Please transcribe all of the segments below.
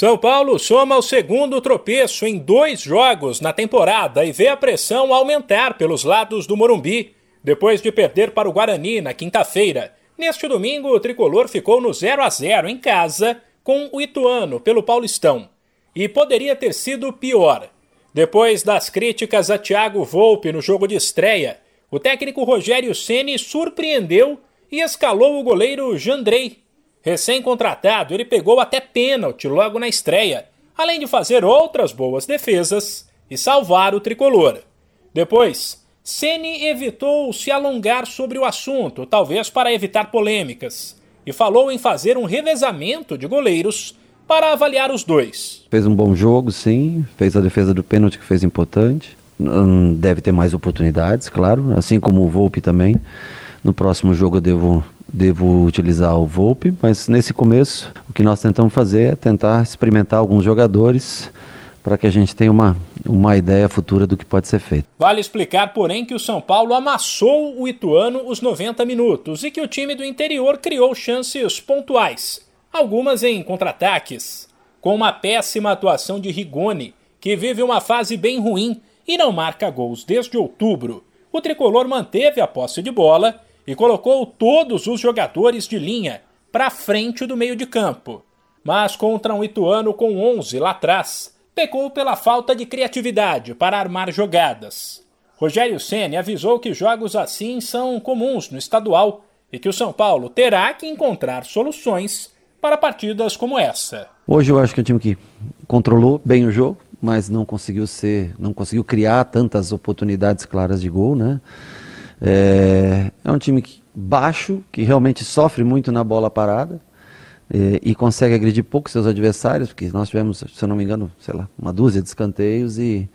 São Paulo soma o segundo tropeço em dois jogos na temporada e vê a pressão aumentar pelos lados do Morumbi, depois de perder para o Guarani na quinta-feira. Neste domingo, o tricolor ficou no 0 a 0 em casa com o Ituano pelo Paulistão. E poderia ter sido pior. Depois das críticas a Thiago Volpe no jogo de estreia, o técnico Rogério Ceni surpreendeu e escalou o goleiro Jandrei Recém-contratado, ele pegou até pênalti logo na estreia, além de fazer outras boas defesas e salvar o tricolor. Depois, Ceni evitou se alongar sobre o assunto, talvez para evitar polêmicas, e falou em fazer um revezamento de goleiros para avaliar os dois. Fez um bom jogo, sim, fez a defesa do pênalti que fez importante. Deve ter mais oportunidades, claro, assim como o Volpe também. No próximo jogo eu devo devo utilizar o Volpe, mas nesse começo o que nós tentamos fazer é tentar experimentar alguns jogadores para que a gente tenha uma, uma ideia futura do que pode ser feito. Vale explicar, porém, que o São Paulo amassou o Ituano os 90 minutos e que o time do interior criou chances pontuais, algumas em contra-ataques, com uma péssima atuação de Rigoni, que vive uma fase bem ruim e não marca gols desde outubro. O tricolor manteve a posse de bola e colocou todos os jogadores de linha para frente do meio de campo. Mas contra um Ituano com 11 lá atrás, pecou pela falta de criatividade para armar jogadas. Rogério Ceni avisou que jogos assim são comuns no estadual e que o São Paulo terá que encontrar soluções para partidas como essa. Hoje eu acho que é um time que controlou bem o jogo, mas não conseguiu ser, não conseguiu criar tantas oportunidades claras de gol, né? É, é um time baixo, que realmente sofre muito na bola parada é, e consegue agredir pouco seus adversários, porque nós tivemos, se eu não me engano, sei lá, uma dúzia de escanteios e,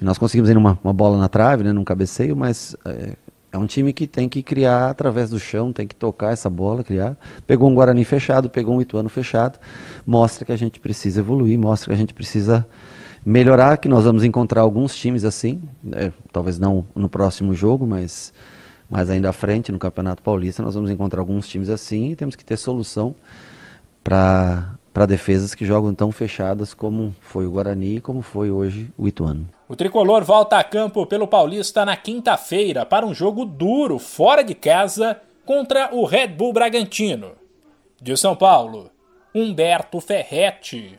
e nós conseguimos ir uma, uma bola na trave, né, num cabeceio, mas é, é um time que tem que criar através do chão, tem que tocar essa bola, criar. Pegou um Guarani fechado, pegou um Ituano fechado, mostra que a gente precisa evoluir, mostra que a gente precisa melhorar, que nós vamos encontrar alguns times assim, né? talvez não no próximo jogo, mas, mas ainda à frente no Campeonato Paulista nós vamos encontrar alguns times assim e temos que ter solução para defesas que jogam tão fechadas como foi o Guarani e como foi hoje o Ituano. O tricolor volta a campo pelo Paulista na quinta-feira para um jogo duro fora de casa contra o Red Bull Bragantino. De São Paulo, Humberto Ferretti.